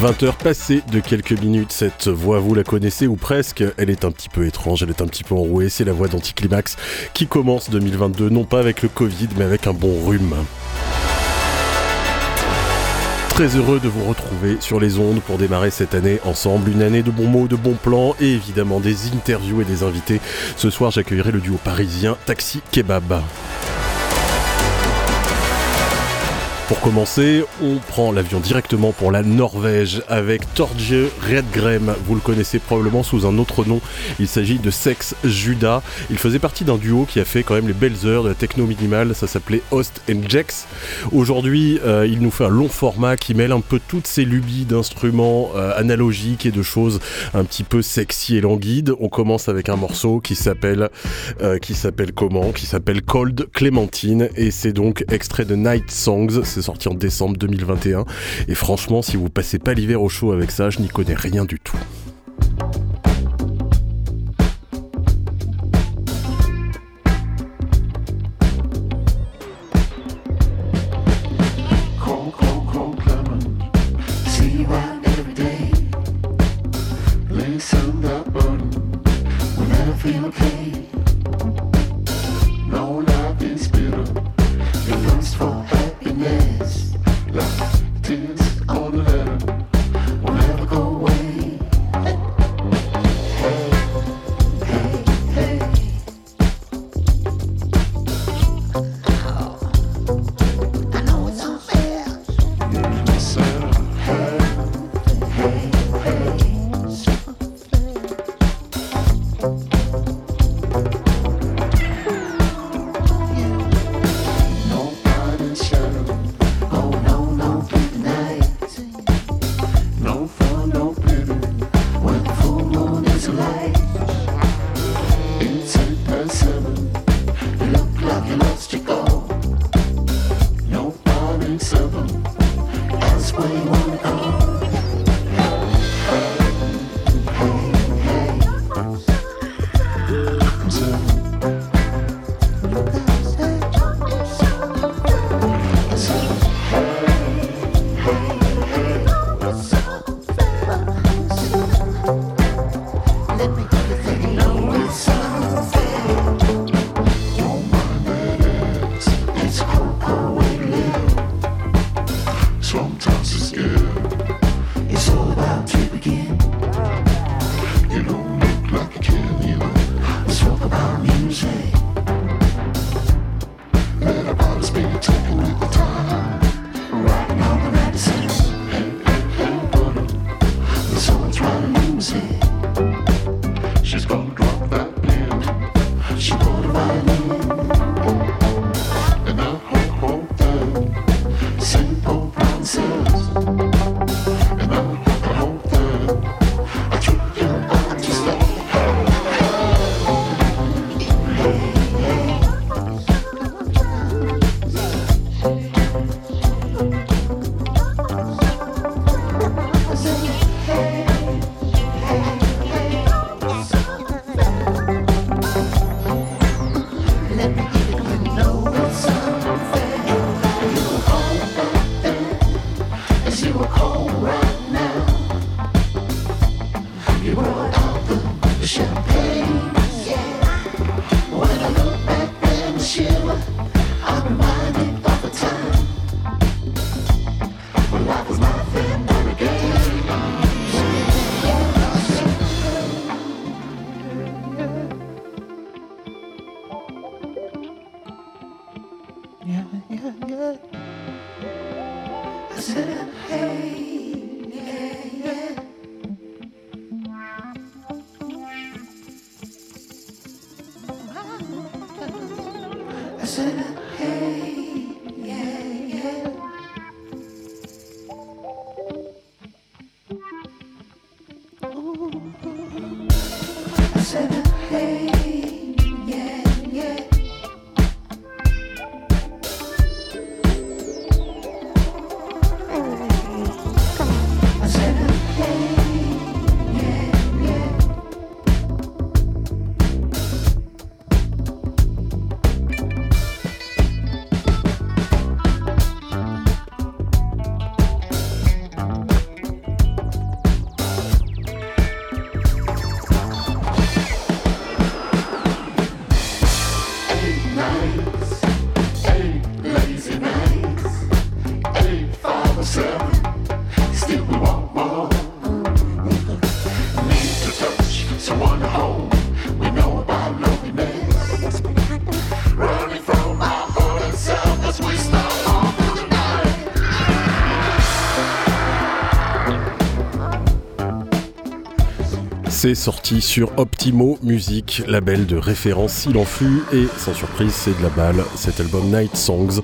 20h passées de quelques minutes, cette voix vous la connaissez ou presque, elle est un petit peu étrange, elle est un petit peu enrouée, c'est la voix d'Anticlimax qui commence 2022 non pas avec le Covid mais avec un bon rhume. Très heureux de vous retrouver sur les ondes pour démarrer cette année ensemble, une année de bons mots, de bons plans et évidemment des interviews et des invités. Ce soir j'accueillerai le duo parisien Taxi Kebab. Pour commencer, on prend l'avion directement pour la Norvège avec Torge Redgrem. Vous le connaissez probablement sous un autre nom. Il s'agit de Sex Judas. Il faisait partie d'un duo qui a fait quand même les belles heures de la techno minimale. Ça s'appelait Host and Jex. Aujourd'hui, euh, il nous fait un long format qui mêle un peu toutes ces lubies d'instruments euh, analogiques et de choses un petit peu sexy et languides. On commence avec un morceau qui s'appelle euh, qui s'appelle comment? Qui s'appelle Cold Clémentine et c'est donc extrait de Night Songs sorti en décembre 2021. Et franchement, si vous passez pas l'hiver au chaud avec ça, je n'y connais rien du tout. C'est sorti sur Optimo Music, label de référence s'il en fut, et sans surprise, c'est de la balle, cet album Night Songs.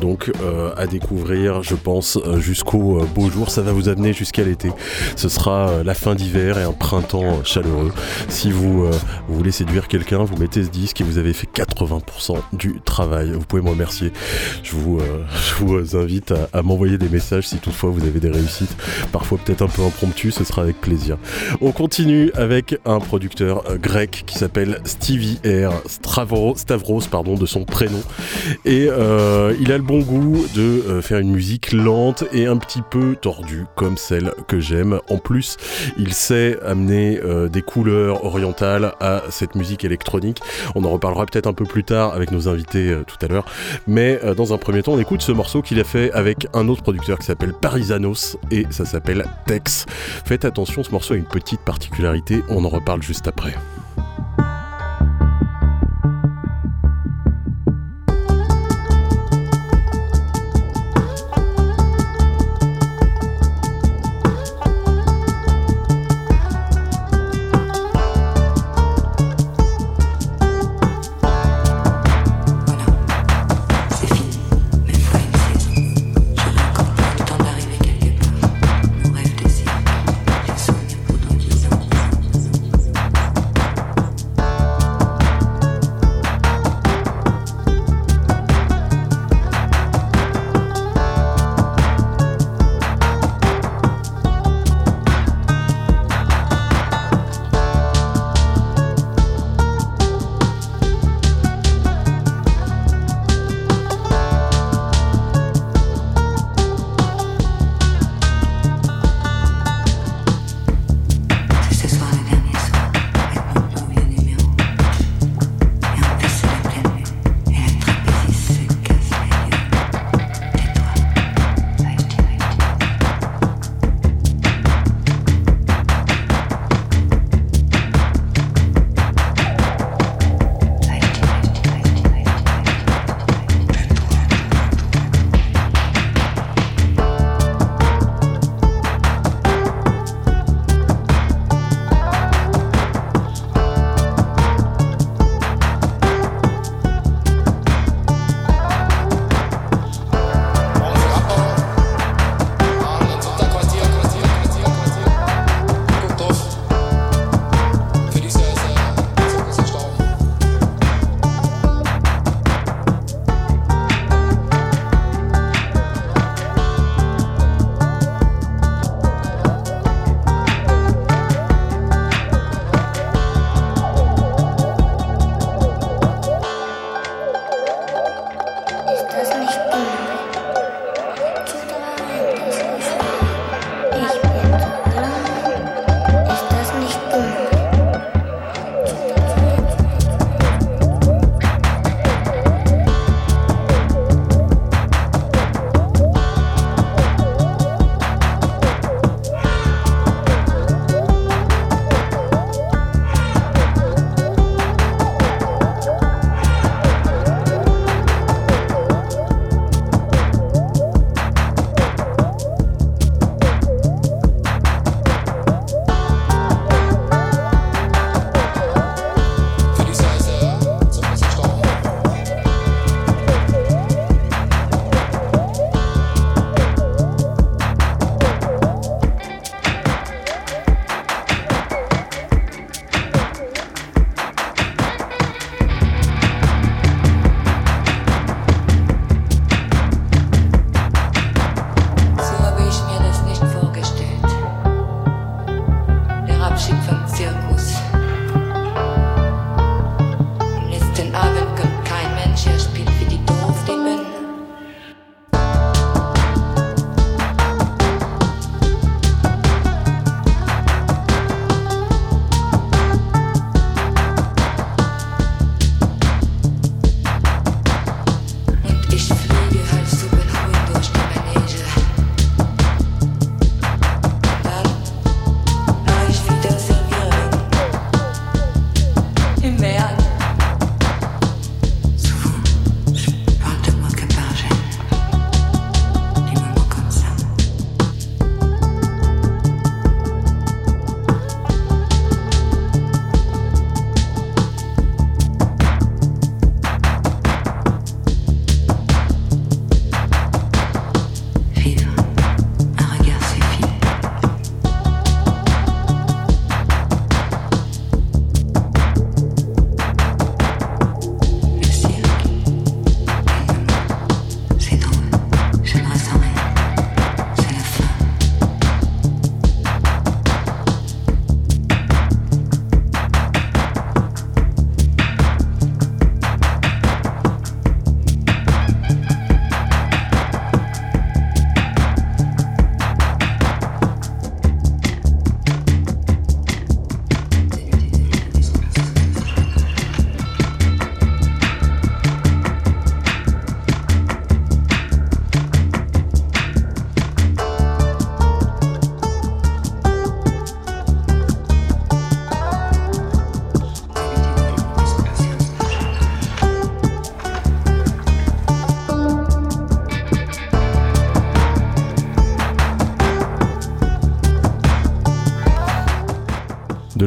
Donc euh, à découvrir, je pense, euh, jusqu'au euh, beau jour. Ça va vous amener jusqu'à l'été. Ce sera la fin d'hiver et un printemps chaleureux. Si vous, voulez séduire quelqu'un, vous mettez ce disque et vous avez fait 80% du travail. Vous pouvez me remercier. Je vous, invite à, à m'envoyer des messages si toutefois vous avez des réussites. Parfois peut-être un peu impromptu, ce sera avec plaisir. On continue avec un producteur grec qui s'appelle Stevie R. Stavros, pardon, de son prénom. Et euh, il a le bon goût de euh, faire une musique lente et un petit peu tordue, comme celle que j'aime. En plus, il sait amener euh, des couleurs orientales à cette musique électronique. On en reparlera peut-être un peu plus tard avec nos invités tout à l'heure. Mais dans un premier temps, on écoute ce morceau qu'il a fait avec un autre producteur qui s'appelle Parisanos et ça s'appelle Tex. Faites attention, ce morceau a une petite particularité, on en reparle juste après.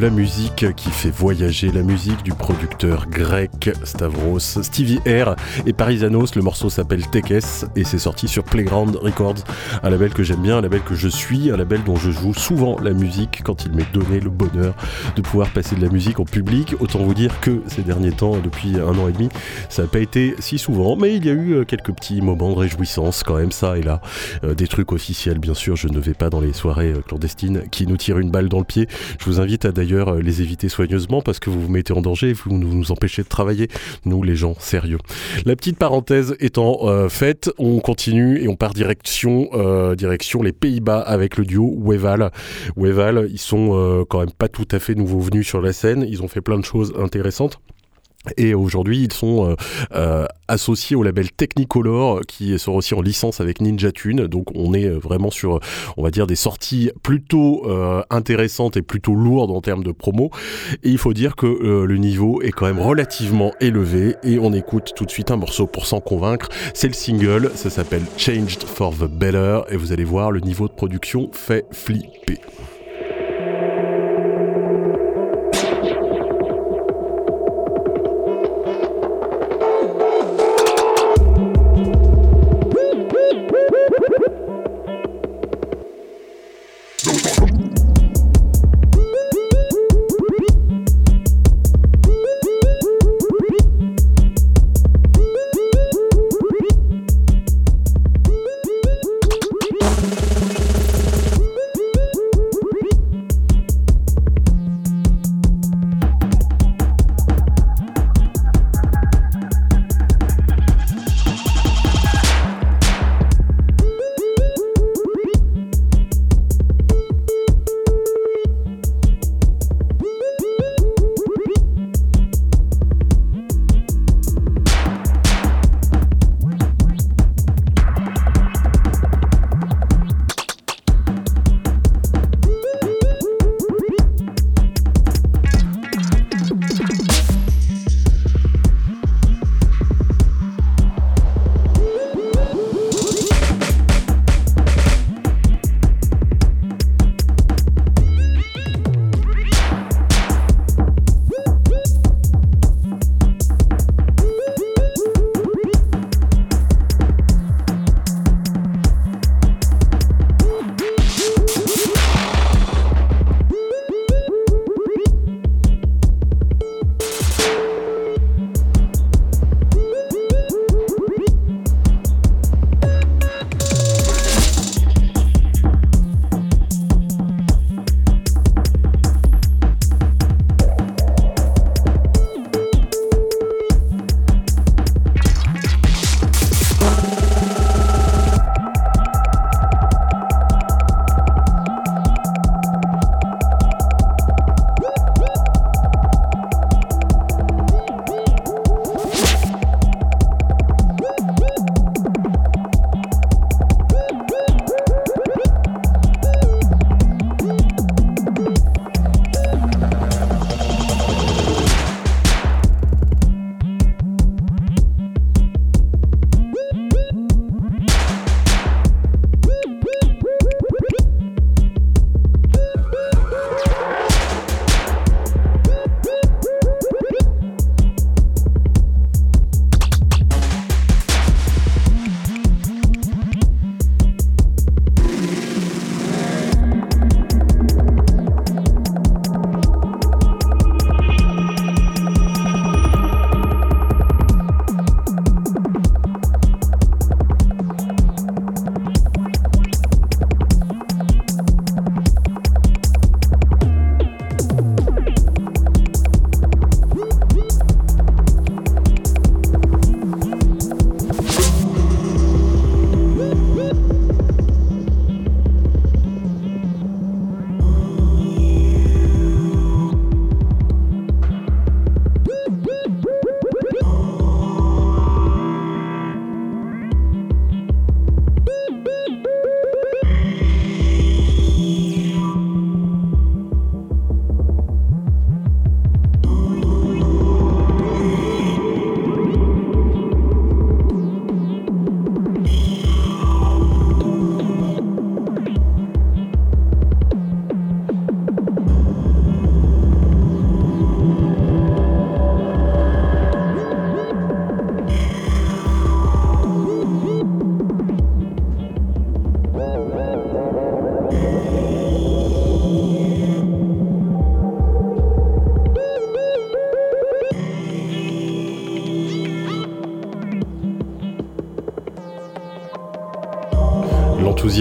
La musique qui fait voyager, la musique du producteur grec Stavros, Stevie R et Parisanos. Le morceau s'appelle Tekes et c'est sorti sur Playground Records, un label que j'aime bien, un label que je suis, un label dont je joue souvent la musique quand il m'est donné le bonheur de pouvoir passer de la musique en public. Autant vous dire que ces derniers temps, depuis un an et demi, ça n'a pas été si souvent, mais il y a eu euh, quelques petits moments de réjouissance quand même, ça et là. Euh, des trucs officiels, bien sûr, je ne vais pas dans les soirées euh, clandestines qui nous tirent une balle dans le pied. Je vous invite à d'ailleurs les éviter soigneusement parce que vous vous mettez en danger et vous nous empêchez de travailler, nous les gens sérieux. La petite parenthèse étant faite, on continue et on part direction, direction les Pays-Bas avec le duo Weval. Weval, ils sont quand même pas tout à fait nouveaux venus sur la scène, ils ont fait plein de choses intéressantes. Et aujourd'hui, ils sont euh, euh, associés au label Technicolor, qui sort aussi en licence avec Ninja Tune. Donc, on est vraiment sur, on va dire, des sorties plutôt euh, intéressantes et plutôt lourdes en termes de promo. Et il faut dire que le niveau est quand même relativement élevé. Et on écoute tout de suite un morceau pour s'en convaincre. C'est le single, ça s'appelle Changed for the Better. Et vous allez voir, le niveau de production fait flipper.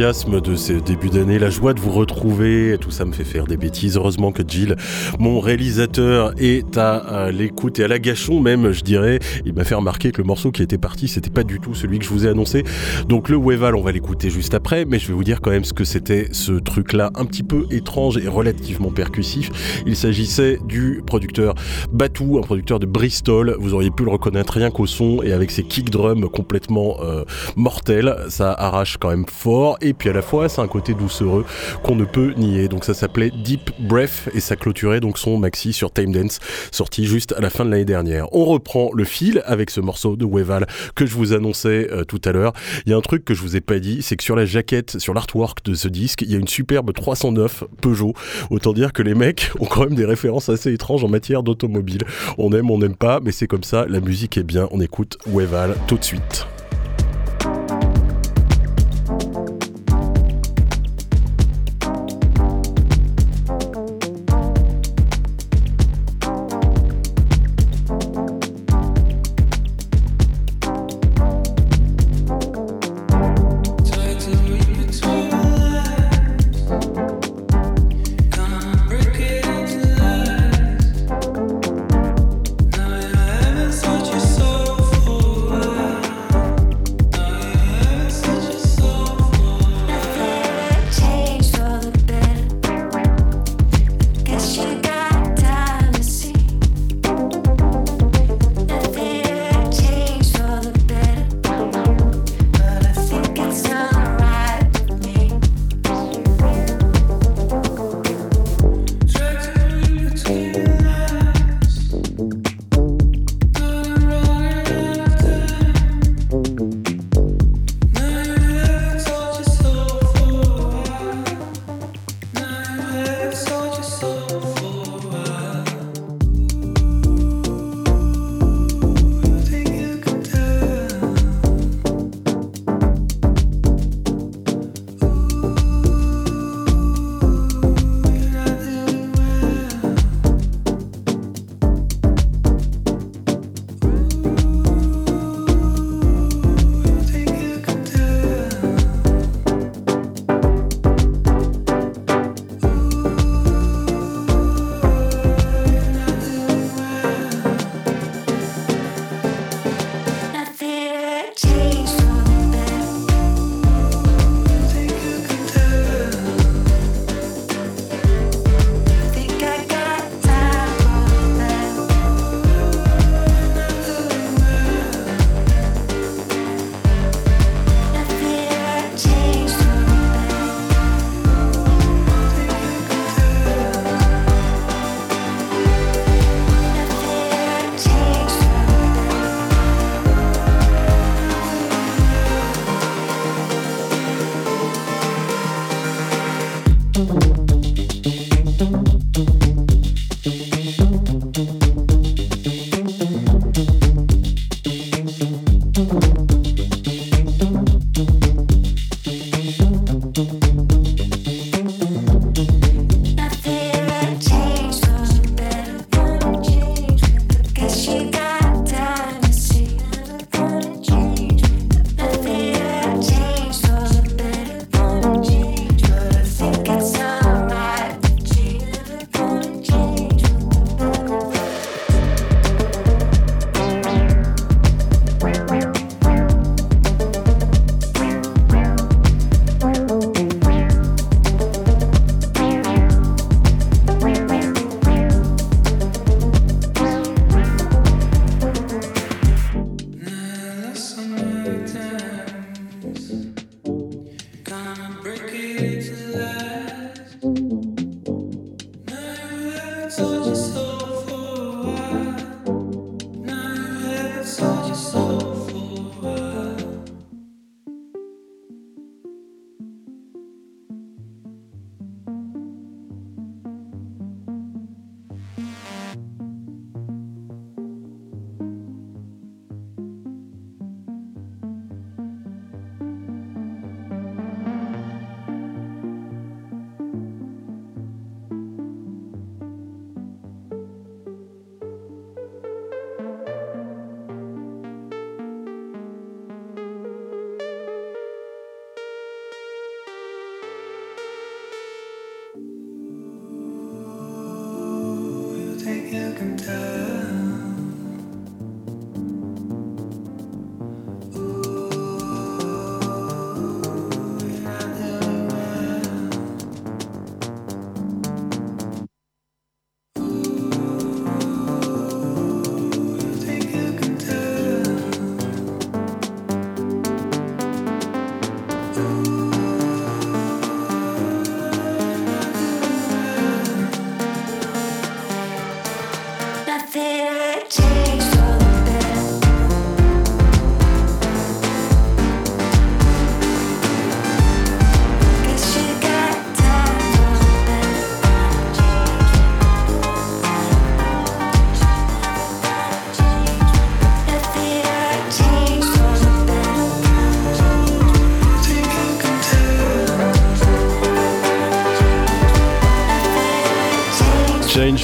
De ce début d'année, la joie de vous retrouver, tout ça me fait faire des bêtises. Heureusement que Jill, mon réalisateur, est à l'écoute et à la gâchon même, je dirais. Il m'a fait remarquer que le morceau qui était parti, c'était pas du tout celui que je vous ai annoncé. Donc le Weval, on va l'écouter juste après, mais je vais vous dire quand même ce que c'était ce truc-là, un petit peu étrange et relativement percussif. Il s'agissait du producteur Batou, un producteur de Bristol. Vous auriez pu le reconnaître rien qu'au son et avec ses kick drums complètement euh, mortels. Ça arrache quand même fort et puis à la fois c'est un côté doucereux qu'on ne peut nier. Donc ça s'appelait Deep Breath et ça clôturait donc son maxi sur Time Dance sorti juste à la fin de l'année dernière. On reprend le fil avec ce morceau de Weval que je vous annonçais euh, tout à l'heure. Il y a un truc que je vous ai pas dit, c'est que sur la jaquette, sur l'artwork de ce disque, il y a une superbe 309 Peugeot. Autant dire que les mecs ont quand même des références assez étranges en matière d'automobile. On aime, on n'aime pas, mais c'est comme ça, la musique est bien, on écoute Weval tout de suite.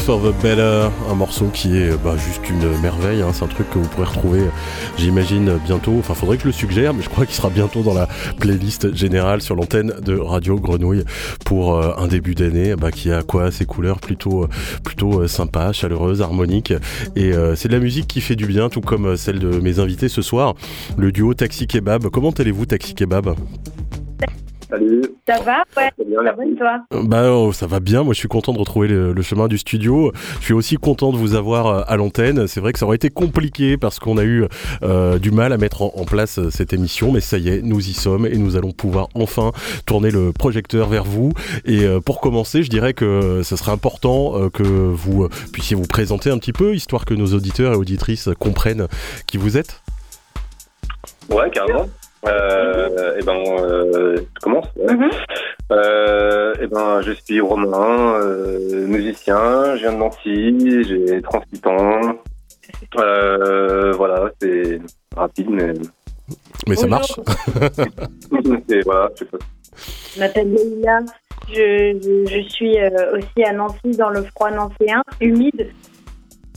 Un morceau qui est bah, juste une merveille. Hein. C'est un truc que vous pourrez retrouver, j'imagine, bientôt. Enfin, faudrait que je le suggère, mais je crois qu'il sera bientôt dans la playlist générale sur l'antenne de Radio Grenouille pour euh, un début d'année bah, qui a quoi Ses couleurs plutôt, euh, plutôt euh, sympa, chaleureuse, harmonique. Et c'est de la musique qui fait du bien, tout comme celle de mes invités ce soir, le duo Taxi Kebab. Comment allez-vous, Taxi Kebab? Ça va Ouais. Ça va toi Bah oh, ça va bien. Moi, je suis content de retrouver le, chemin du studio. Je suis aussi content de vous avoir euh, à l'antenne. C'est vrai que ça aurait été compliqué parce qu'on a eu euh, du mal à mettre en, place euh, cette émission, mais ça y est, nous y sommes et nous allons pouvoir enfin tourner le projecteur vers vous. Et pour commencer, je dirais que ce serait important que vous puissiez vous présenter un petit peu, histoire que nos auditeurs et auditrices comprennent qui vous êtes. Ouais, carrément. Euh, et eh ben, euh, je commence. Mhm. euh, et eh ben, je suis Romain, euh, musicien. Je viens de Nancy. J'ai 38 ans. Euh, voilà, c'est rapide, mais. Mais ça marche. voilà, je m'appelle Leïla. Je, je, je, suis euh, aussi à Nancy, dans le froid nancéen, humide.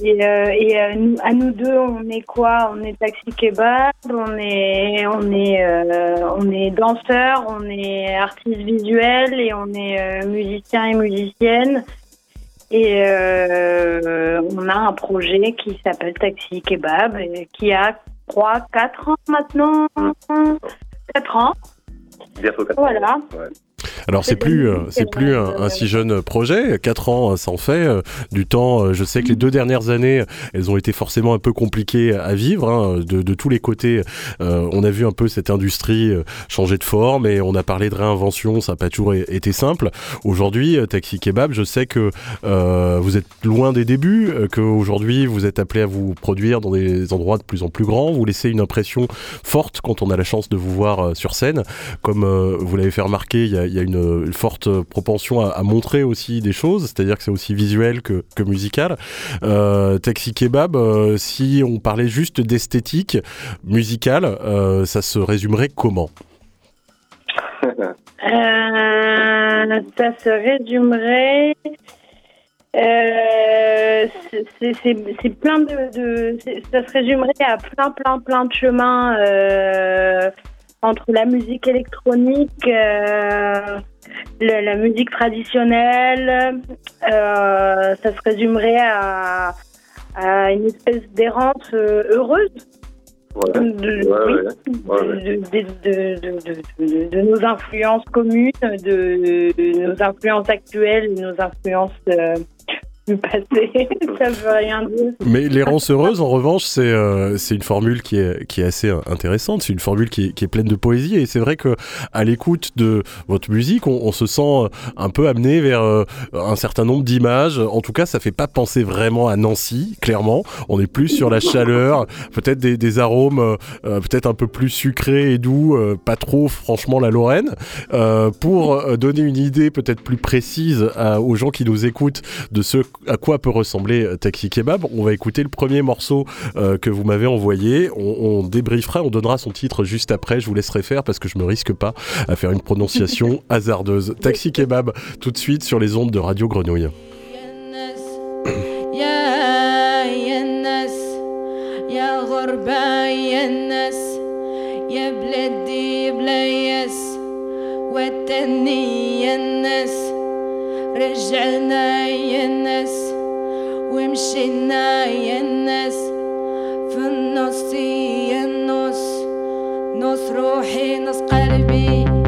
Et, euh, et euh, nous, à nous deux, on est quoi? On est taxi kebab, on est, on est, euh, on est danseur, on est artiste visuel et on est musicien et musicienne. Et on a un projet qui s'appelle Taxi Kebab, qui a 3, 4 ans maintenant. 4 ans. Bientôt 4 ans. Voilà. Alors c'est plus euh, c'est plus un, si jeune projet, 4 ans ça en fait euh, du temps. Euh, je sais que les deux dernières années, elles ont été forcément un peu compliquées à vivre hein, de, de, tous les côtés. on a vu un peu cette industrie changer de forme et on a parlé de réinvention, ça n'a pas toujours été simple. Aujourd'hui, Taxi Kebab, je sais que vous êtes loin des débuts, qu'aujourd'hui vous êtes appelé à vous produire dans des endroits de plus en plus grands. Vous laissez une impression forte quand on a la chance de vous voir sur scène, comme vous l'avez fait remarquer. Il y a, y a une, forte propension à, montrer aussi des choses, c'est-à-dire que c'est aussi visuel que, musical. Euh, Taxi Kebab, euh, si on parlait juste d'esthétique musicale, euh, ça se résumerait comment Ça se résumerait. c'est plein de, ça se résumerait à plein plein plein de chemins entre la musique électronique, euh, la musique traditionnelle. Euh, ça se résumerait à, une espèce d'errance euh, heureuse. De, de, nos influences communes, de, nos influences actuelles, nos influences passé, ça veut rien dire. Mais l'errance heureuse, en revanche, c'est euh, une formule qui est, qui est assez intéressante, c'est une formule qui est, qui est, pleine de poésie, et c'est vrai que à l'écoute de votre musique, on, se sent euh, un peu amené vers euh, un certain nombre d'images. En tout cas, ça fait pas penser vraiment à Nancy, clairement. On est plus sur la chaleur, peut-être des, des, arômes peut-être un peu plus sucrés et doux, pas trop franchement la Lorraine. pour donner une idée peut-être plus précise aux gens qui nous écoutent de ce à quoi peut ressembler euh, Taxi Kebab. On va écouter le premier morceau euh, que vous m'avez envoyé. On, débriefera, on donnera son titre juste après. Je vous laisserai faire parce que je me risque pas à faire une prononciation hasardeuse. Taxi Kebab, tout de suite sur les ondes de Radio Grenouille. رجعنا يا الناس ومشينا يا الناس في النص يا النص نص روحي نص قلبي.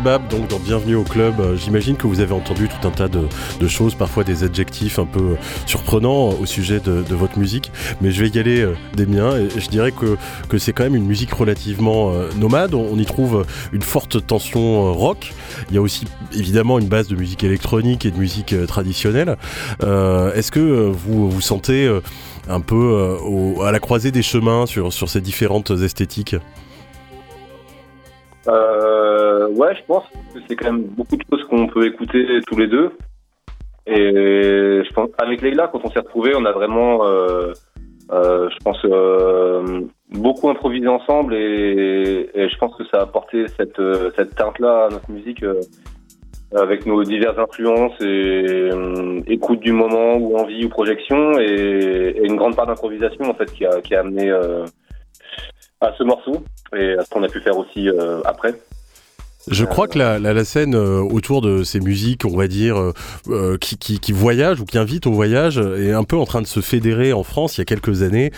Donc dans Bienvenue au club, euh, j'imagine que vous avez entendu tout un tas de, choses, parfois des adjectifs un peu surprenants au sujet de, votre musique, mais je vais y aller euh, des miens je dirais que, c'est quand même une musique relativement euh, nomade, on, y trouve une forte tension rock, il y a aussi évidemment une base de musique électronique et de musique traditionnelle. Est-ce que vous vous sentez un peu à la croisée des chemins sur, ces différentes esthétiques? Euh, ouais, je pense que c'est quand même beaucoup de choses qu'on peut écouter tous les deux. Et je pense, avec Leila, quand on s'est retrouvés, on a vraiment, euh, euh, je pense, euh, beaucoup improvisé ensemble et, je pense que ça a apporté cette, cette teinte-là à notre musique avec nos diverses influences et écoute du moment ou envie ou projection et, et une grande part d'improvisation en fait qui a, qui a amené à ce morceau et à ce qu'on a pu faire aussi après. Je crois que la, la, scène euh, autour de ces musiques, on va dire, euh, euh, qui, qui, qui, voyagent ou qui invitent au voyage, est un peu en train de se fédérer en France. Il y a quelques années,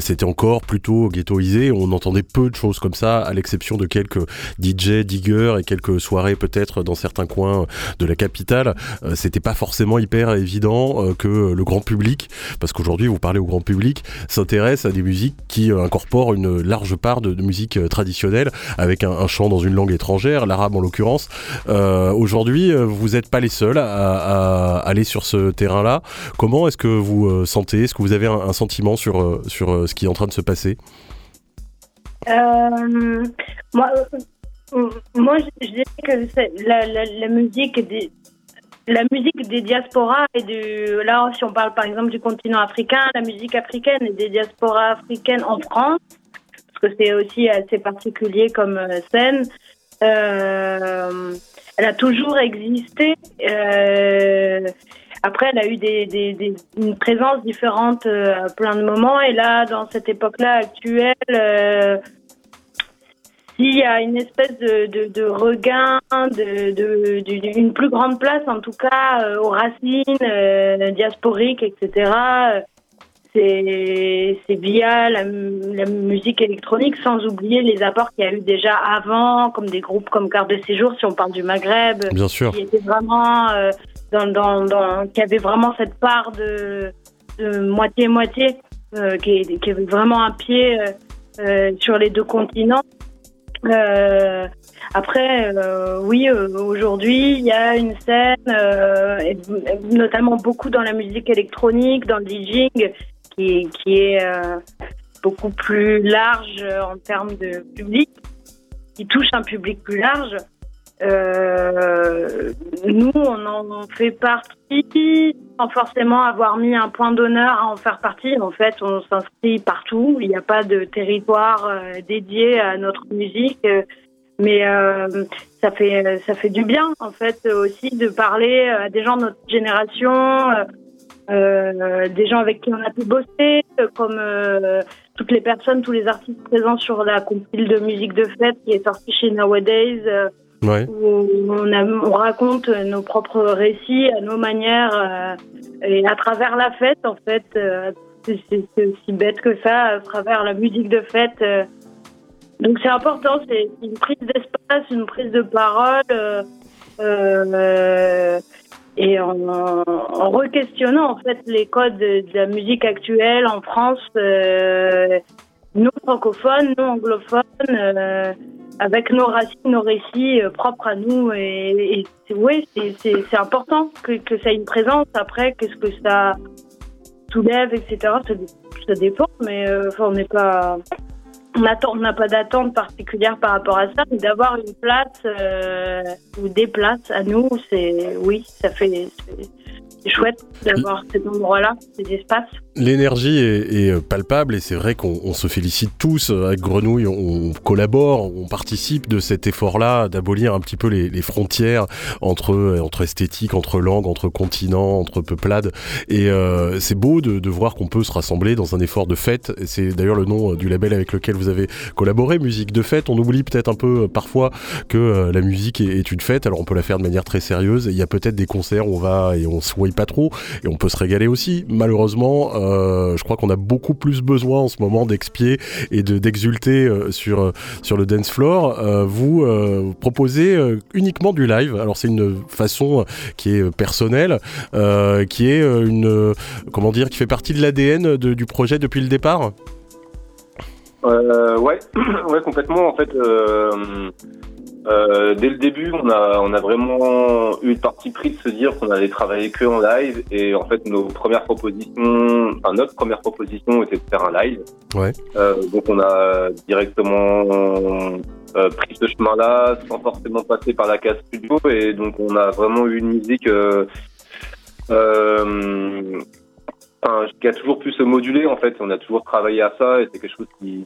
c'était encore plutôt ghettoisé. On entendait peu de choses comme ça, à l'exception de quelques DJ, diggers et quelques soirées peut-être dans certains coins de la capitale. c'était pas forcément hyper évident que le grand public, parce qu'aujourd'hui vous parlez au grand public, s'intéresse à des musiques qui incorporent une large part de, musique traditionnelle avec un chant dans une langue étrangère l'arabe en l'occurrence. Euh, aujourd'hui, euh, vous n'êtes pas les seuls à, aller sur ce terrain-là. Comment est-ce que vous euh, sentez? Est-ce que vous avez un, sentiment sur, sur ce qui est en train de se passer? Moi, moi, je, dirais que la, musique des, la musique des diasporas et du là si on parle par exemple du continent africain, la musique africaine et des diasporas africaines en France, parce que c'est aussi assez particulier comme scène. Euh, elle a toujours existé. Euh, après, elle a eu des, des, une présence différente euh, à plein de moments. Et là, dans cette époque-là actuelle, s'il y a une espèce de, de, de regain, de, de, une plus grande place, en tout cas, aux racines diasporiques, etc c'est via la, musique électronique, sans oublier les apports qu'il y a eu déjà avant, comme des groupes comme Carte de Séjour, si on parle du Maghreb, Bien sûr. qui était vraiment euh, dans, dans, dans, qui avait vraiment cette part de moitié-moitié, euh, qui, qui, avait vraiment un pied euh, sur les deux continents. Euh, après, euh, oui, euh, aujourd'hui, il y a une scène, notamment beaucoup dans la musique électronique, dans le DJing, qui, est euh, beaucoup plus large en termes de public, qui touche un public plus large. Euh, nous, on en fait partie sans forcément avoir mis un point d'honneur à en faire partie. En fait, on s'inscrit partout. Il n'y a pas de territoire euh, dédié à notre musique. mais ça fait ça fait du bien en fait aussi de parler à des gens de notre génération euh, des gens avec qui on a pu bosser, comme euh, toutes les personnes, tous les artistes présents sur la compil de musique de fête qui est sortie chez Nowadays, euh, où on, on, raconte nos propres récits à nos manières et à travers la fête, en fait. c'est aussi bête que ça, à travers la musique de fête. donc c'est important, c'est une prise d'espace, une prise de parole. Euh, et en, en re-questionnant en fait les codes de, la musique actuelle en France, euh, nous francophones, nous anglophones, euh, avec nos racines, nos récits euh, propres à nous. Et, et oui, c'est important que, que ça ait une présence. Après, qu'est-ce que ça soulève, etc. Ça, ça dépend, mais euh, enfin, on n'est pas on n'a pas d'attente particulière par rapport à ça, mais d'avoir une place euh, ou des places à nous, c'est oui, ça fait c'est chouette d'avoir cet endroit-là, ces espaces. L'énergie est, est, palpable et c'est vrai qu'on se félicite tous avec Grenouille, on collabore, on participe de cet effort-là d'abolir un petit peu les, les, frontières entre, entre esthétique, entre langues, entre continents, entre peuplades. Et euh, c'est beau de, de voir qu'on peut se rassembler dans un effort de fête. C'est d'ailleurs le nom du label avec lequel vous avez collaboré, Musique de fête. On oublie peut-être un peu euh, parfois que euh, la musique est, une fête, alors on peut la faire de manière très sérieuse. Il y a peut-être des concerts où on va et on swipe pas trop, et on peut se régaler aussi. Malheureusement, je crois qu'on a beaucoup plus besoin en ce moment d'expier et de d'exulter sur sur le dance floor. vous proposez uniquement du live. Alors c'est une façon qui est personnelle, qui est une comment dire, qui fait partie de l'ADN du projet depuis le départ? Euh, ouais, ouais, complètement. En fait, euh, euh, dès le début, on a, on a vraiment eu le parti pris de se dire qu'on allait travailler que en live. Et en fait, nos premières propositions, enfin, notre première proposition était de faire un live. Ouais. Euh, donc, on a directement euh, pris ce chemin-là sans forcément passer par la case studio. Et donc, on a vraiment eu une musique. Euh, euh, qui a toujours pu se moduler en fait. On a toujours travaillé à ça et c'est quelque chose qui,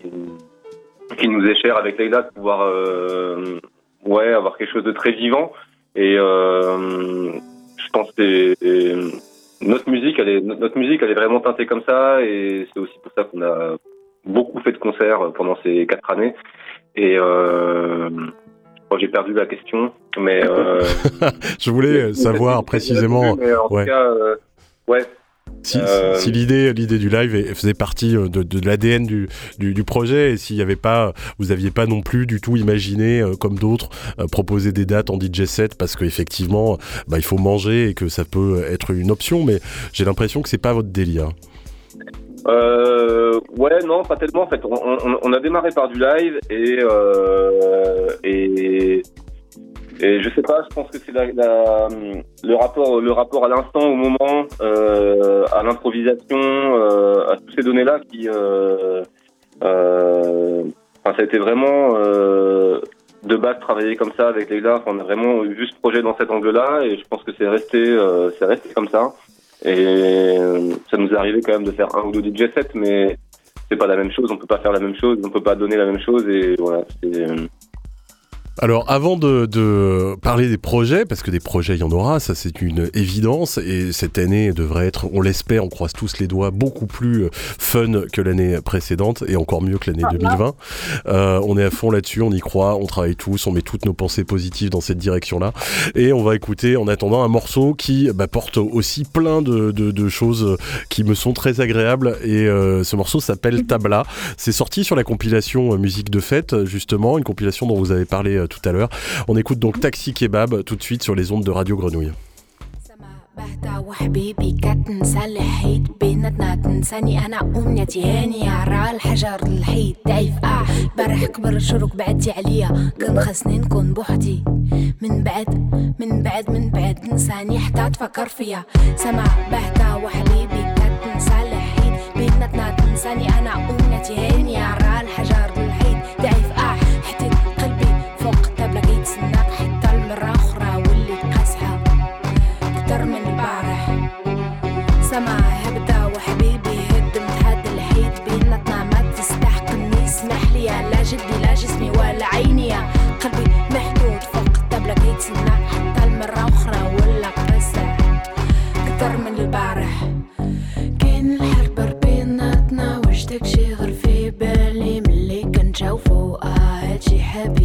qui nous est cher avec Leila de pouvoir euh, ouais, avoir quelque chose de très vivant. Et euh, je pense que notre musique, elle est, notre musique, elle est vraiment teintée comme ça et c'est aussi pour ça qu'on a beaucoup fait de concerts pendant ces quatre années. Et euh, j'ai perdu la question, mais euh, je voulais savoir précisément. Mais en ouais. tout cas, euh, ouais, si, euh, si l'idée, l'idée du live faisait partie euh, de, de l'ADN du, du, du, projet et s'il n'y avait pas, vous aviez pas non plus du tout imaginé, euh, comme d'autres, proposer des dates en DJ set parce qu'effectivement, bah, il faut manger et que ça peut être une option, mais j'ai l'impression que c'est pas votre délire. Euh, ouais, non, pas tellement. En fait, on, on, on a démarré par du live et, euh, et et je sais pas, je pense que c'est la, la, le rapport, le rapport à l'instant, au moment, euh, à l'improvisation, euh, à toutes ces données-là qui, euh, euh, enfin, ça a été vraiment euh, de base travailler comme ça avec les gars. on a vraiment vu ce projet dans cet angle-là, et je pense que c'est resté, euh, c'est resté comme ça. Et ça nous est arrivé quand même de faire un ou deux DJ sets, mais c'est pas la même chose. On peut pas faire la même chose, on peut pas donner la même chose, et voilà. C'est alors avant de, de, parler des projets, parce que des projets il y en aura, ça c'est une évidence, et cette année devrait être, on l'espère, on croise tous les doigts, beaucoup plus euh, fun que l'année précédente, et encore mieux que l'année 2020. Ah, euh, on est à fond là-dessus, on y croit, on travaille tous, on met toutes nos pensées positives dans cette direction-là, et on va écouter en attendant un morceau qui bah, porte aussi plein de, de, de, choses qui me sont très agréables, et euh, ce morceau s'appelle Tabla. C'est sorti sur la compilation Musique de fête, justement, une compilation dont vous avez parlé tout à l'heure. On écoute donc Taxi Kebab tout de suite sur les ondes de Radio Grenouille. بهتا وحبيبي كتنسى الحيط بيناتنا تنساني انا امنيتي هاني على الحجر الحيط ضعيف اه برح كبر شروك بعدتي عليا كان خاصني نكون بوحدي من بعد من بعد من بعد نساني حتى تفكر فيا سما بهتا وحبيبي كتنسى الحيط بيناتنا تنساني انا امنيتي هاني على كيتسناك حتى المرة أخرى ولا قاسح أكتر من البارح. كاين الحرب بيناتنا واش داكشي غير في بالي؟ ملي كنشوفو آه هادشي حبيبي.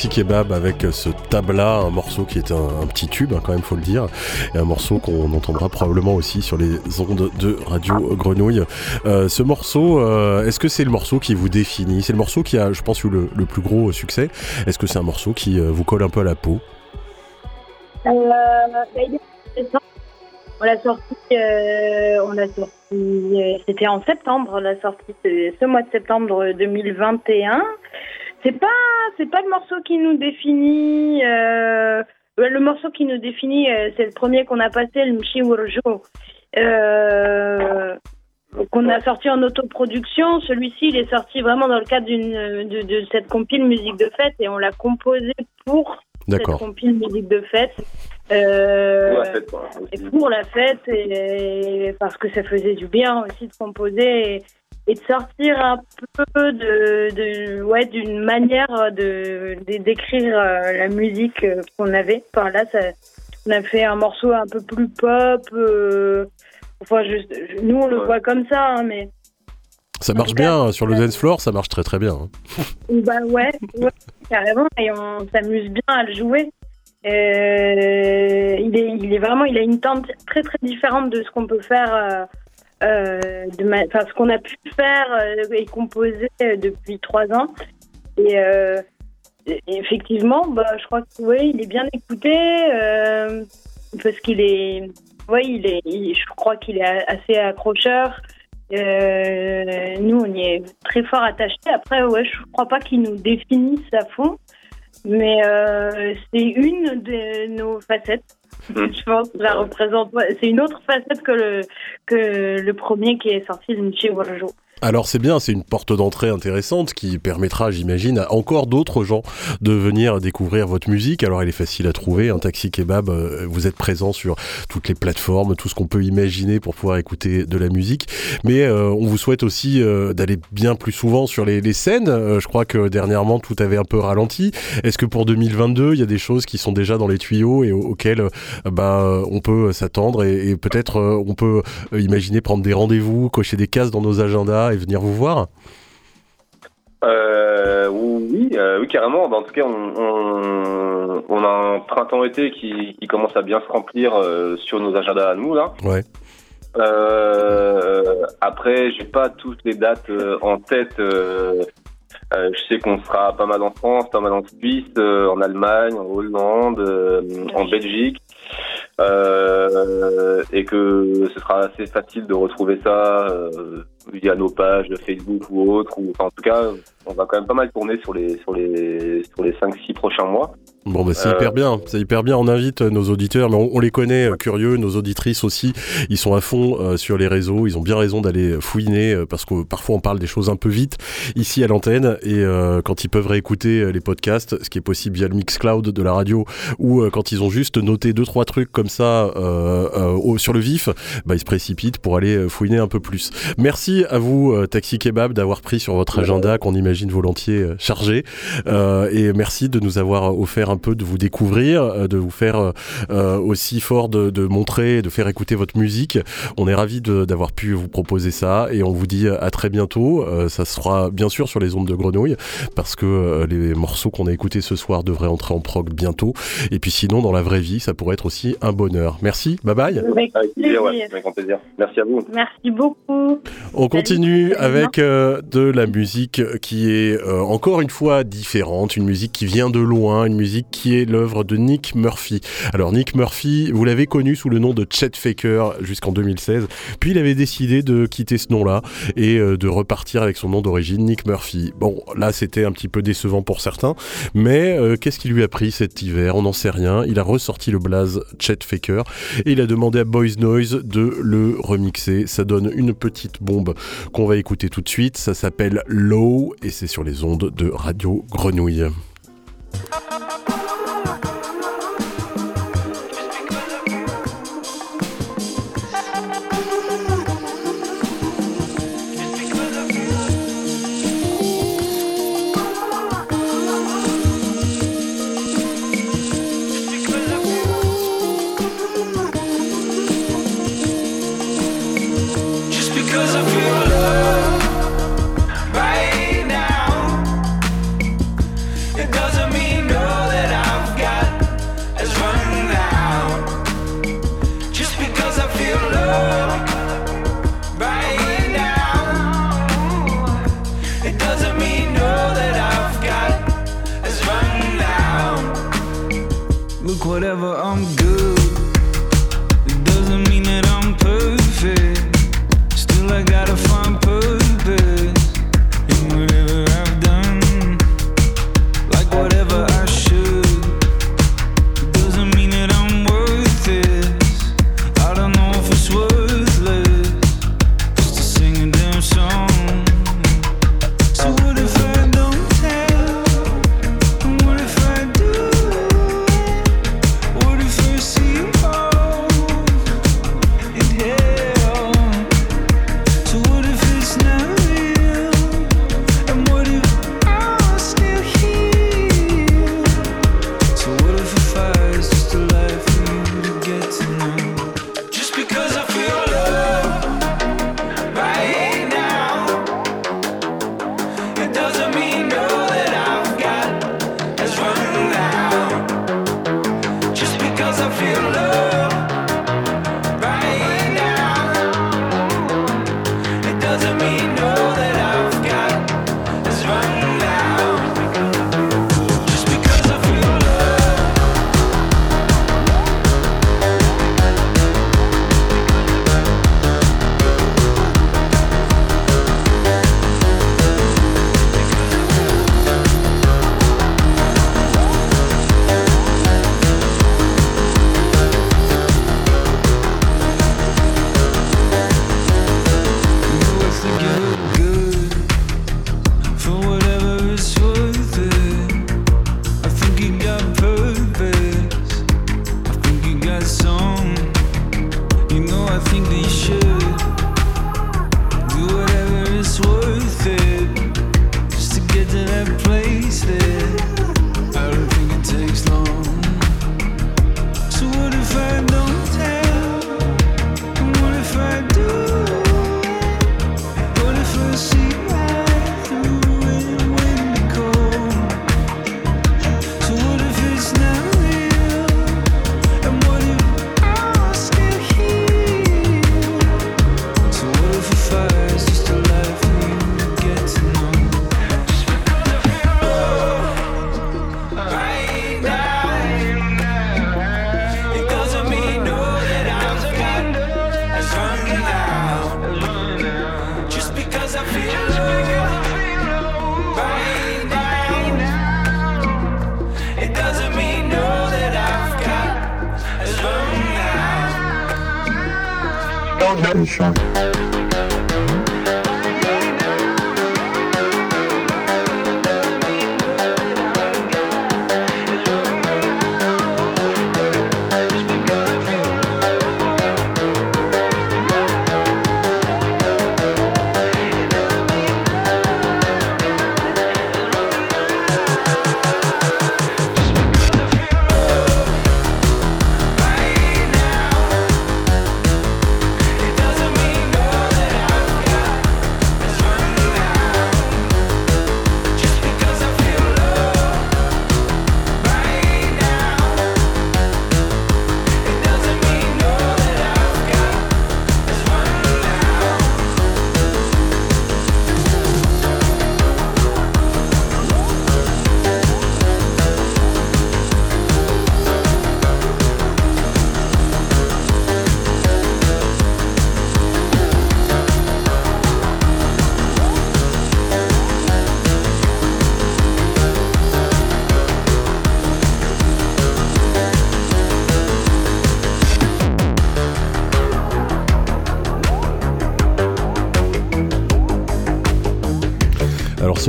Taxi Kebab avec ce tabla, un morceau qui est un, petit tube, hein, quand même, faut le dire, et un morceau qu'on entendra probablement aussi sur les ondes de Radio Grenouille. Euh, ce morceau, euh, est-ce que c'est le morceau qui vous définit? C'est le morceau qui a, je pense, eu le, plus gros succès. Est-ce que c'est un morceau qui euh, vous colle un peu à la peau? Bah, on l'a sorti, sorti, c'était en septembre, on l'a sorti ce mois de septembre 2021 c'est pas c'est pas le morceau qui nous définit. Euh, le morceau qui nous définit, euh, c'est le premier qu'on a passé, le Mchi Wurjo, euh, qu'on a sorti en autoproduction. Celui-ci, il est sorti vraiment dans le cadre d'une de, de, cette compile musique de fête et on l'a composé pour cette compile musique de fête. Euh, pour la fête, Et pour la fête, et, parce que ça faisait du bien aussi de composer. Et, et de sortir un peu de, de ouais d'une manière de d'écrire euh, la musique euh, qu'on avait. Enfin là, ça, on a fait un morceau un peu plus pop. Euh, enfin, nous on le voit comme ça, hein, mais ça marche bien sur le dance floor, ça marche très très bien. Hein. Bah ouais, carrément, et on s'amuse bien à le jouer. il, est, il est vraiment, il a une teinte très très différente de ce qu'on peut faire euh, de ce qu'on a pu faire euh, et composer euh, depuis trois ans. Et, effectivement, bah, je crois que oui, il est bien écouté parce qu'il est, ouais, il est, je crois qu'il est assez accrocheur. nous, on y est très fort attachés. Après, ouais, je crois pas qu'il nous définisse à fond, mais c'est une de nos facettes. je pense la représente. C'est une autre facette que le, que le premier qui est sorti de Michi Warjo. Alors c'est bien, c'est une porte d'entrée intéressante qui permettra, j'imagine, à encore d'autres gens de venir découvrir votre musique. Alors elle est facile à trouver, un taxi kebab, euh, vous êtes présent sur toutes les plateformes, tout ce qu'on peut imaginer pour pouvoir écouter de la musique. Mais euh, on vous souhaite aussi euh, d'aller bien plus souvent sur les, scènes. je crois que dernièrement tout avait un peu ralenti. Est-ce que pour 2022, il y a des choses qui sont déjà dans les tuyaux et auxquelles bah, on peut s'attendre et, et peut-être on peut imaginer prendre des rendez-vous, cocher des cases dans nos agendas et venir vous voir euh, oui, euh, oui, carrément. Bah, en tout cas, on, a un printemps-été qui, commence à bien se remplir euh, sur nos agendas à nous là. Ouais. après, j'ai pas toutes les dates en tête. je sais qu'on sera pas mal en France, pas mal en Suisse, en Allemagne, en Hollande, en Belgique. Et que ce sera assez facile de retrouver ça via nos pages de Facebook ou autres. Ou, en tout cas, on va quand même pas mal tourner sur les, sur les, sur les 5-6 prochains mois. Bon, bah, c'est hyper euh, bien, c'est hyper bien. On invite nos auditeurs, mais on, les connaît, euh, curieux, nos auditrices aussi. Ils sont à fond euh, sur les réseaux. Ils ont bien raison d'aller fouiner parce que parfois on parle des choses un peu vite ici à l'antenne. Et quand ils peuvent réécouter les podcasts, ce qui est possible via le Mixcloud de la radio, ou quand ils ont juste noté deux trois trucs comme ça sur le vif, bah, ils se précipitent pour aller fouiner un peu plus. Merci à vous, Taxi Kebab, d'avoir pris sur votre agenda qu'on imagine volontiers chargé. et merci de nous avoir offert un peu de vous découvrir, euh, de vous faire euh, euh, aussi fort de, de, montrer, de faire écouter votre musique. On est ravis d'avoir pu vous proposer ça et on vous dit à très bientôt. ça sera bien sûr sur les ondes de Grenouille parce que les morceaux qu'on a écoutés ce soir devraient entrer en prog bientôt. Et puis sinon, dans la vraie vie, ça pourrait être aussi un bonheur. Merci, bye bye. Avec plaisir, avec plaisir. Merci à vous. Merci beaucoup. On continue avec de la musique qui est encore une fois différente, une musique qui vient de loin, une musique qui est l'œuvre de Nick Murphy. Alors Nick Murphy, vous l'avez connu sous le nom de Chet Faker jusqu'en 2016, puis il avait décidé de quitter ce nom-là et euh, de repartir avec son nom d'origine, Nick Murphy. Bon, là c'était un petit peu décevant pour certains, mais euh, qu'est-ce qui lui a pris cet hiver? On n'en sait rien. Il a ressorti le blaze Chet Faker et il a demandé à Boys Noise de le remixer. Ça donne une petite bombe qu'on va écouter tout de suite. Ça s'appelle Low et c'est sur les ondes de Radio Grenouille.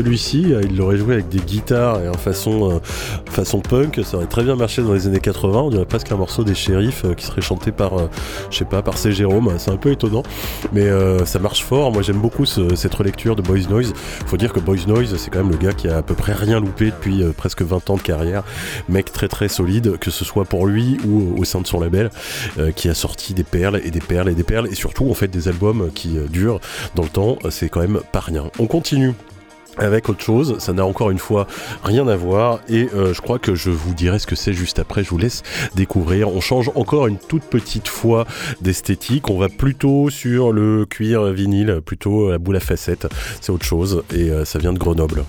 Celui-ci, euh, il l'aurait joué avec des guitares et en façon, euh, façon punk, ça aurait très bien marché dans les années 80. On dirait presque un morceau des shérifs euh, qui serait chanté par, je sais pas, par C. Jérôme. C'est un peu étonnant, mais ça marche fort. Moi, j'aime beaucoup cette relecture de Boys Noise. Faut dire que Boys Noise, c'est quand même le gars qui a à peu près rien loupé depuis presque 20 ans de carrière. Mec très très solide, que ce soit pour lui ou au sein de son label, qui a sorti des perles et des perles et des perles, et surtout en fait des albums qui durent dans le temps. C'est quand même pas rien. On continue avec autre chose. Ça n'a encore une fois rien à voir et euh, je crois que je vous dirai ce que c'est juste après. Je vous laisse découvrir. On change encore une toute petite fois d'esthétique. On va plutôt sur le cuir vinyle, plutôt la boule à facettes. C'est autre chose et euh, ça vient de Grenoble.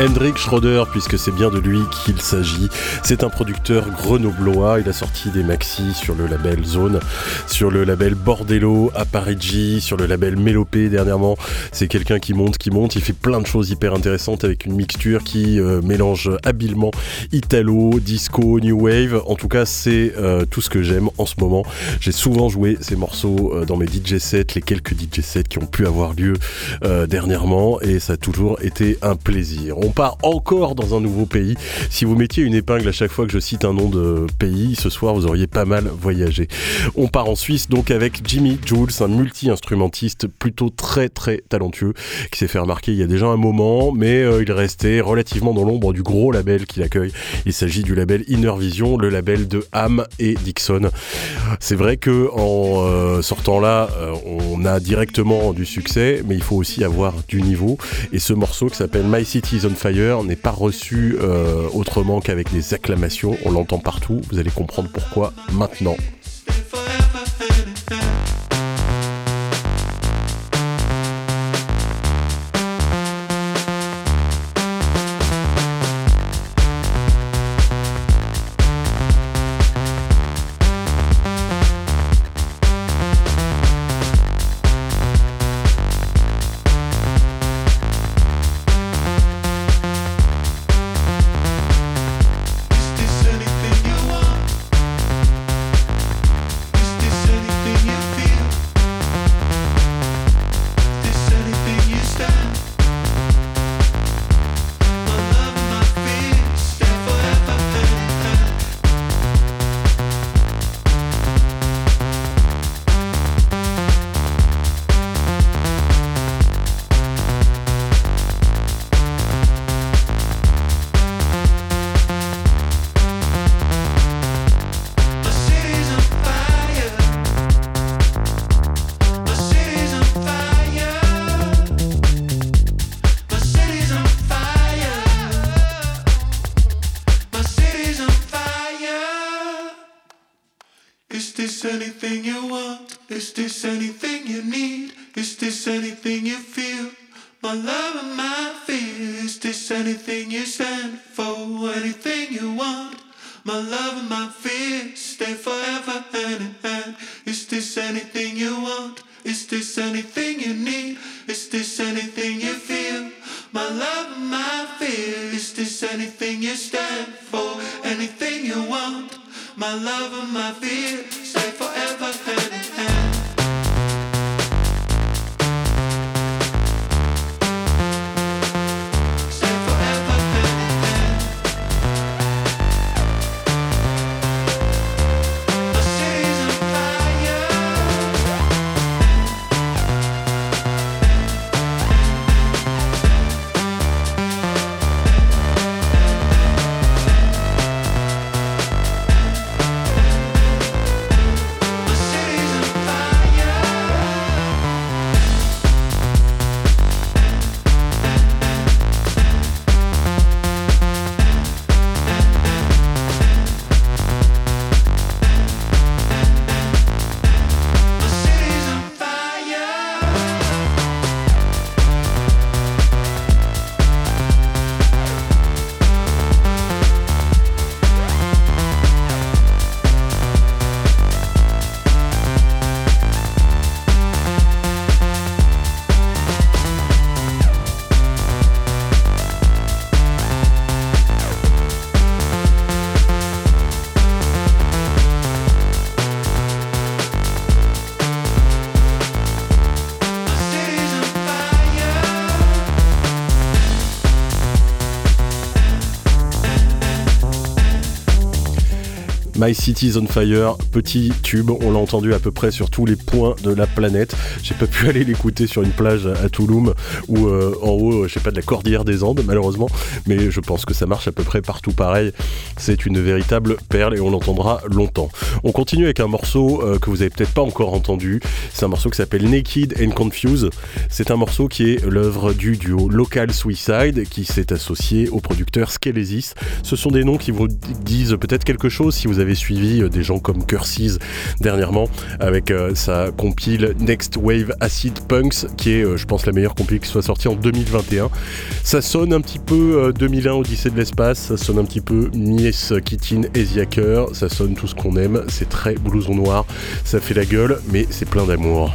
Hendrik Schroeder, puisque c'est bien de lui qu'il s'agit. C'est un producteur grenoblois. Il a sorti des maxi sur le label Zone, sur le label Bordello à Parigi, sur le label Mélopée dernièrement. C'est quelqu'un qui monte, qui monte. Il fait plein de choses hyper intéressantes avec une mixture qui euh, mélange habilement italo, disco, new wave. En tout cas, c'est euh, tout ce que j'aime en ce moment. J'ai souvent joué ces morceaux euh, dans mes DJ sets, les quelques DJ sets qui ont pu avoir lieu dernièrement, et ça a toujours été un plaisir. Part encore dans un nouveau pays. Si vous mettiez une épingle à chaque fois que je cite un nom de pays, ce soir vous auriez pas mal voyagé. On part en Suisse donc avec Jimmy Jules, un multi-instrumentiste plutôt très très talentueux qui s'est fait remarquer il y a déjà un moment, mais euh, il est resté relativement dans l'ombre du gros label qu'il accueille. Il s'agit du label Inner Vision, le label de Ham et Dixon. C'est vrai que en euh, sortant là, euh, on a directement du succès, mais il faut aussi avoir du niveau. Et ce morceau qui s'appelle My City is on Fire n'est pas reçu autrement qu'avec des acclamations. On l'entend partout. Vous allez comprendre pourquoi maintenant. My City on Fire, petit tube, on l'a entendu à peu près sur tous les points de la planète. J'ai pas pu aller l'écouter sur une plage à Touloum ou euh, en haut, je sais pas, de la cordillère des Andes, malheureusement, mais je pense que ça marche à peu près partout pareil. C'est une véritable perle et on l'entendra longtemps. On continue avec un morceau euh, que vous avez peut-être pas encore entendu. C'est un morceau qui s'appelle Naked and Confused. C'est un morceau qui est l'œuvre du duo Local Suicide qui s'est associé au producteur Skelesis. Ce sont des noms qui vous disent peut-être quelque chose si vous avez suivi des gens comme Curses dernièrement avec sa compile Next Wave Acid Punks, qui est, je pense, la meilleure compile qui soit sortie en 2021. Ça sonne un petit peu 2001 Odyssée de l'espace, ça sonne un petit peu Miss Kittin Eziaker, ça sonne tout ce qu'on aime, c'est très blouson noir, ça fait la gueule, mais c'est plein d'amour.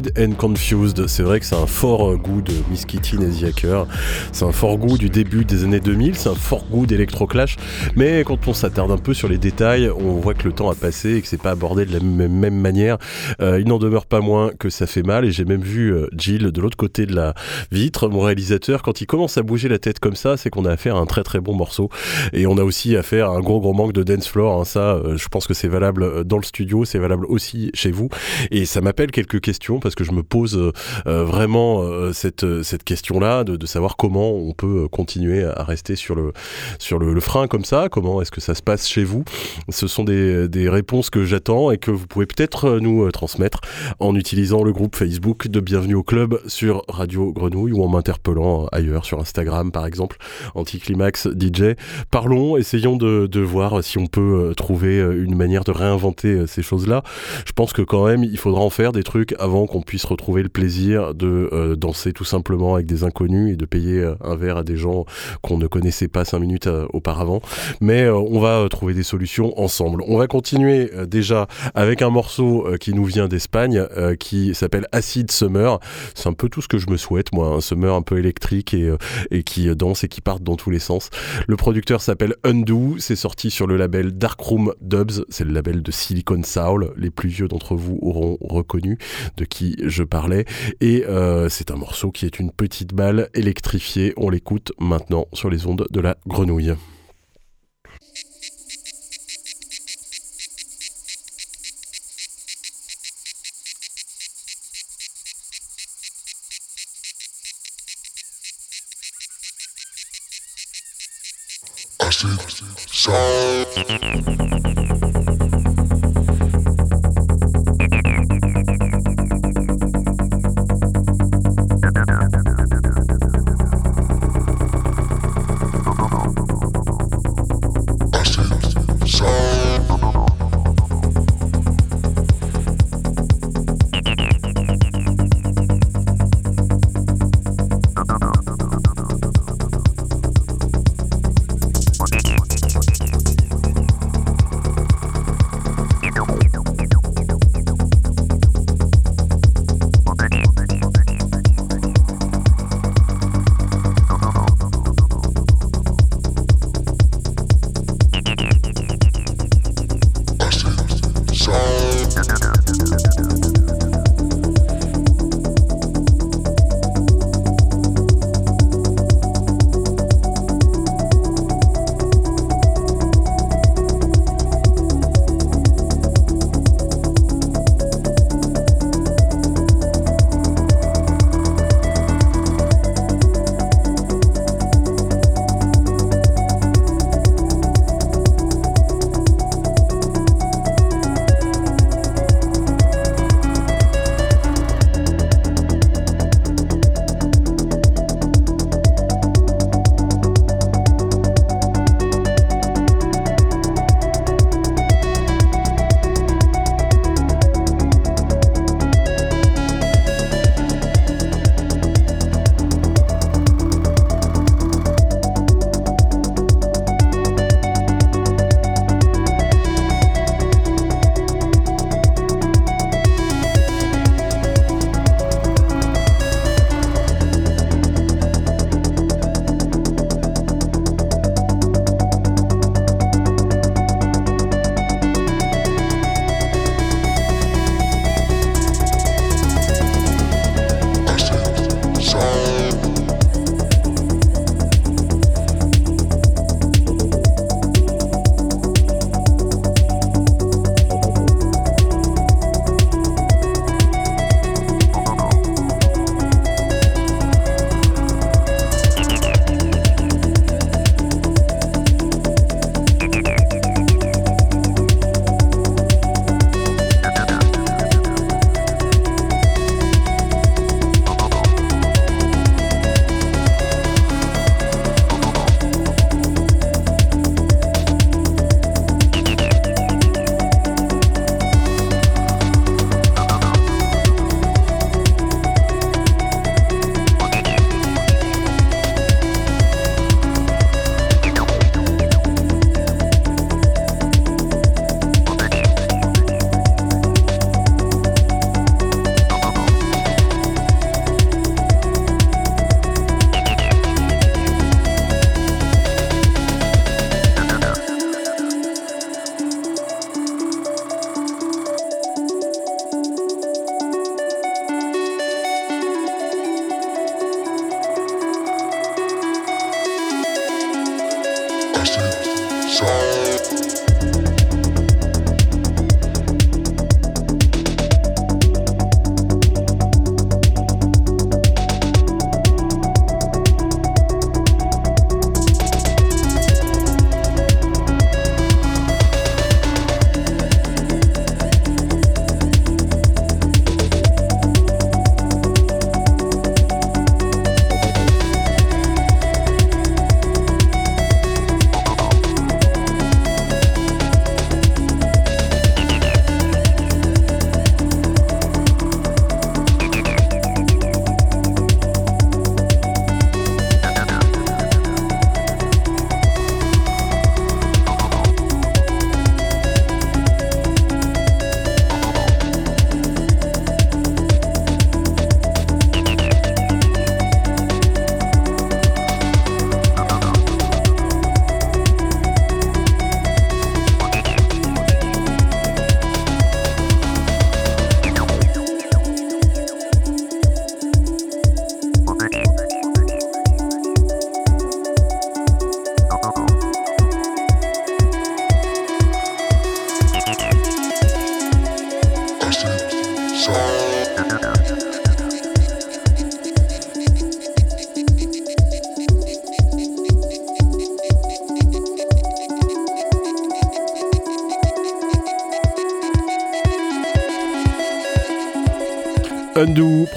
Wicked and Confused. C'est vrai que c'est un fort goût de Miss Kitty Hacker. C'est un fort goût du début des années 2000. C'est un fort goût d'Electroclash. Mais quand on s'attarde un peu sur les détails, on voit que le temps a passé et que c'est pas abordé de la même, manière. Euh, il n'en demeure pas moins que ça fait mal. Et j'ai même vu euh, Jill de l'autre côté de la vitre, mon réalisateur, quand il commence à bouger la tête comme ça, c'est qu'on a affaire à un très très bon morceau. Et on a aussi affaire à un gros gros manque de dance floor. Hein. Ça, euh, je pense que c'est valable dans le studio, c'est valable aussi chez vous. Et ça m'appelle quelques questions que je me pose vraiment cette, cette question-là de, de, savoir comment on peut continuer à rester sur le, sur le, frein comme ça. Comment est-ce que ça se passe chez vous Ce sont des, des réponses que j'attends et que vous pouvez peut-être nous transmettre en utilisant le groupe Facebook de Bienvenue au Club sur Radio Grenouille ou en m'interpellant ailleurs sur Instagram par exemple, Anticlimax DJ. Parlons, essayons de, de voir si on peut trouver une manière de réinventer ces choses-là. Je pense que quand même, il faudra en faire des trucs avant qu'on puisse retrouver le plaisir de euh, danser tout simplement avec des inconnus et de payer euh, un verre à des gens qu'on ne connaissait pas cinq minutes euh, auparavant. Mais on va trouver des solutions ensemble. On va continuer déjà avec un morceau qui nous vient d'Espagne, qui s'appelle Acid Summer. C'est un peu tout ce que je me souhaite, moi, un summer un peu électrique et, et qui danse et qui parte dans tous les sens. Le producteur s'appelle Undo, c'est sorti sur le label Darkroom Dubs, c'est le label de Silicon Soul. Les plus vieux d'entre vous auront reconnu de qui je parlais. Et euh, c'est un morceau qui est une petite balle électrifiée. On l'écoute maintenant sur les ondes de la grenouille.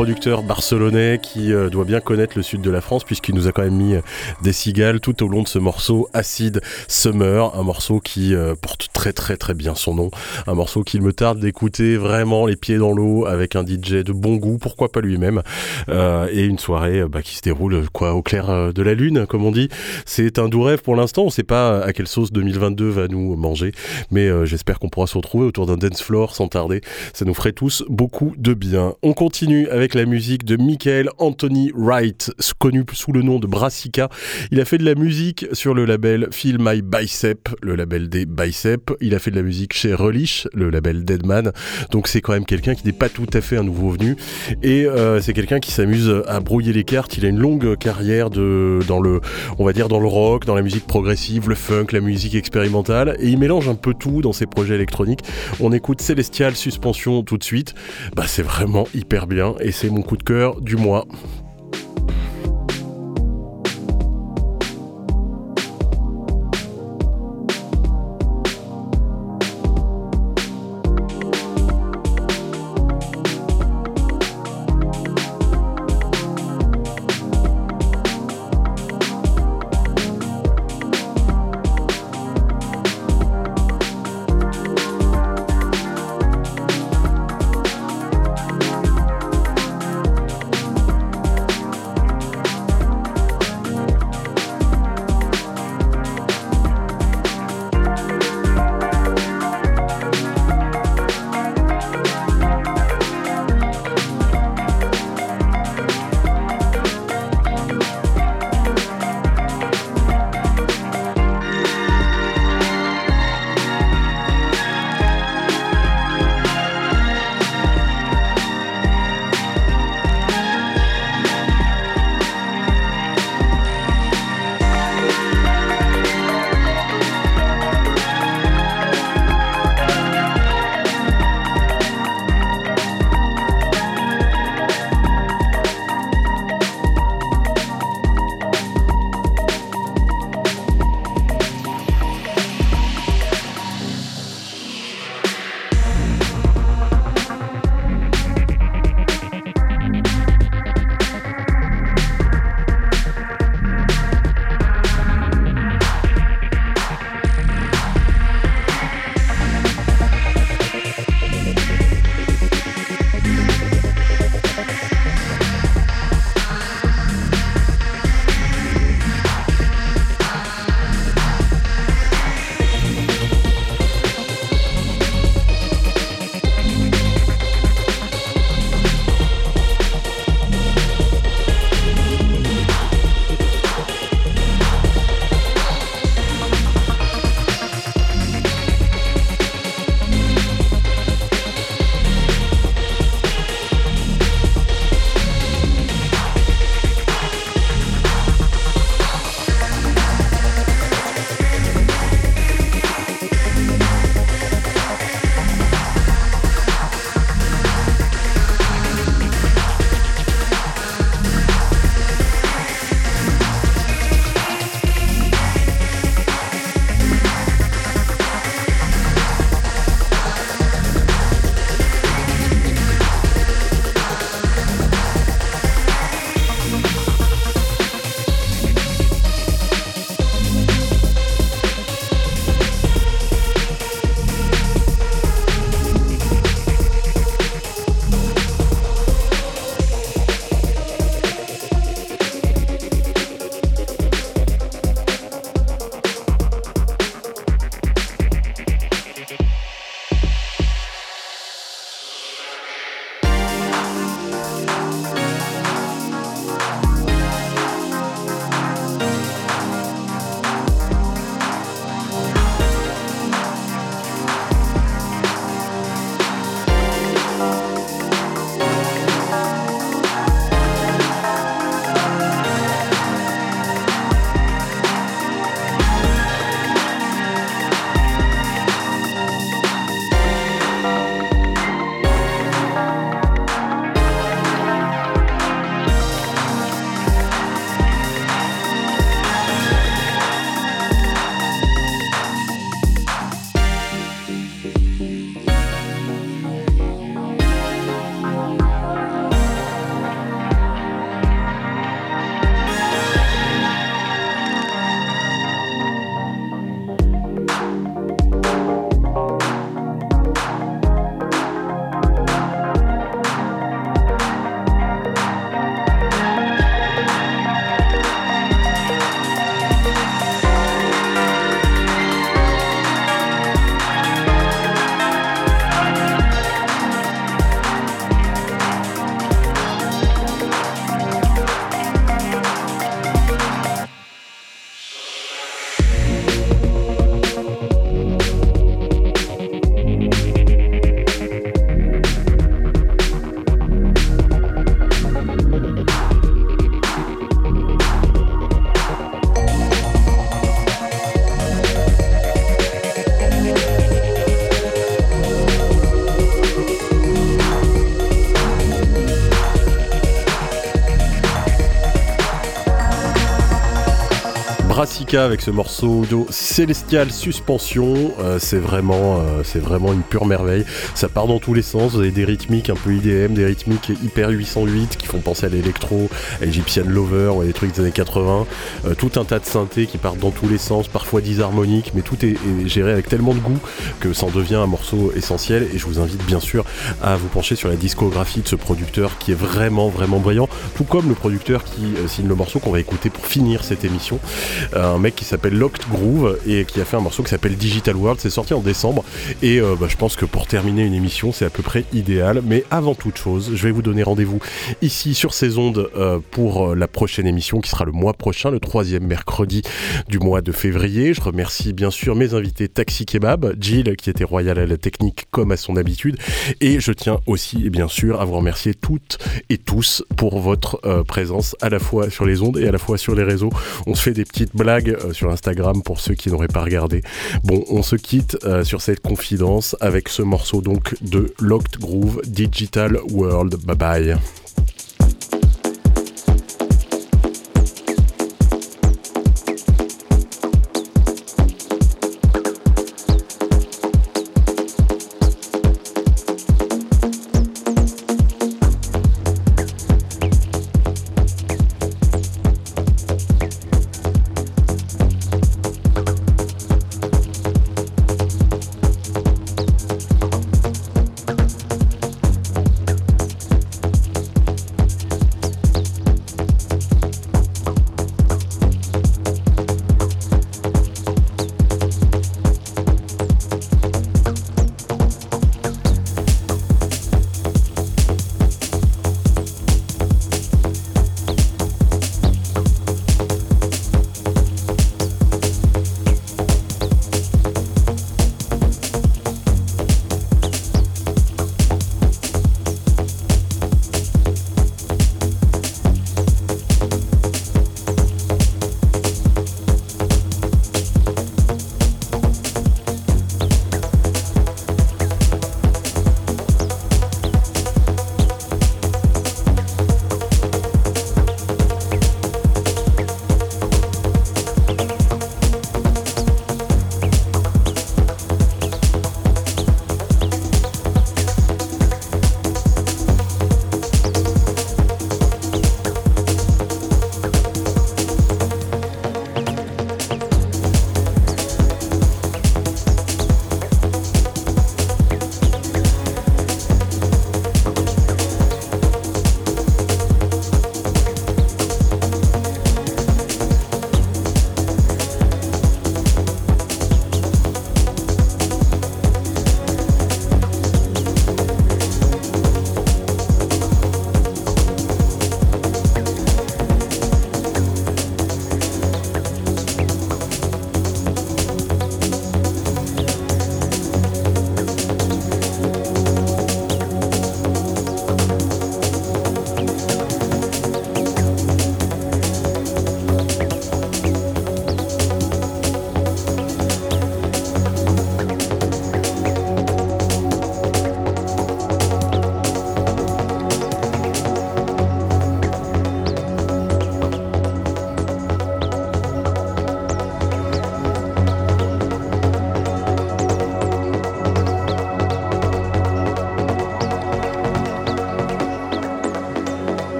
Producteur barcelonais qui euh, doit bien connaître le sud de la France puisqu'il nous a quand même mis euh, des cigales tout au long de ce morceau Acid Summer, un morceau qui euh, porte très très très bien son nom, un morceau qu'il me tarde d'écouter vraiment les pieds dans l'eau avec un DJ de bon goût, pourquoi pas lui-même, et une soirée bah, qui se déroule quoi au clair de la lune comme on dit. C'est un doux rêve pour l'instant, on sait pas à quelle sauce 2022 va nous manger, mais j'espère qu'on pourra se retrouver autour d'un dance floor sans tarder, ça nous ferait tous beaucoup de bien. On continue avec la musique de Michael Anthony Wright, connu sous le nom de Brassica. Il a fait de la musique sur le label Feel My Bicep, le label des Bicep. Il a fait de la musique chez Relish, le label Deadman. Donc c'est quand même quelqu'un qui n'est pas tout à fait un nouveau venu. Et euh, c'est quelqu'un qui s'amuse à brouiller les cartes. Il a une longue carrière de, dans le, on va dire, dans le rock, dans la musique progressive, le funk, la musique expérimentale. Et il mélange un peu tout dans ses projets électroniques. On écoute Celestial Suspension tout de suite. Bah, c'est vraiment hyper bien et c'est mon coup de cœur du mois. Brassica avec ce morceau de Célestial Suspension, euh, c'est vraiment, euh, c'est vraiment une pure merveille. Ça part dans tous les sens. Vous avez des rythmiques un peu IDM, des rythmiques hyper 808 qui font penser à l'électro, à Egyptian Lover ou à des trucs des années 80. Euh, tout un tas de synthés qui partent dans tous les sens, parfois disharmoniques, mais tout est, est, géré avec tellement de goût que ça en devient un morceau essentiel. Et je vous invite bien sûr à vous pencher sur la discographie de ce producteur qui est vraiment, vraiment brillant, tout comme le producteur qui signe le morceau qu'on va écouter pour finir cette émission un mec qui s'appelle Locked Groove et qui a fait un morceau qui s'appelle Digital World. C'est sorti en décembre et euh, bah, je pense que pour terminer une émission, c'est à peu près idéal. Mais avant toute chose, je vais vous donner rendez-vous ici sur ces ondes euh, pour euh, la prochaine émission qui sera le mois prochain, le troisième mercredi du mois de février. Je remercie bien sûr mes invités Taxi Kebab, Jill qui était royale à la technique comme à son habitude et je tiens aussi bien sûr à vous remercier toutes et tous pour votre présence à la fois sur les ondes et à la fois sur les réseaux. On se fait des petites blague euh, sur Instagram pour ceux qui n'auraient pas regardé. Bon, on se quitte euh, sur cette confidence avec ce morceau donc de Locked Groove Digital World. Bye bye.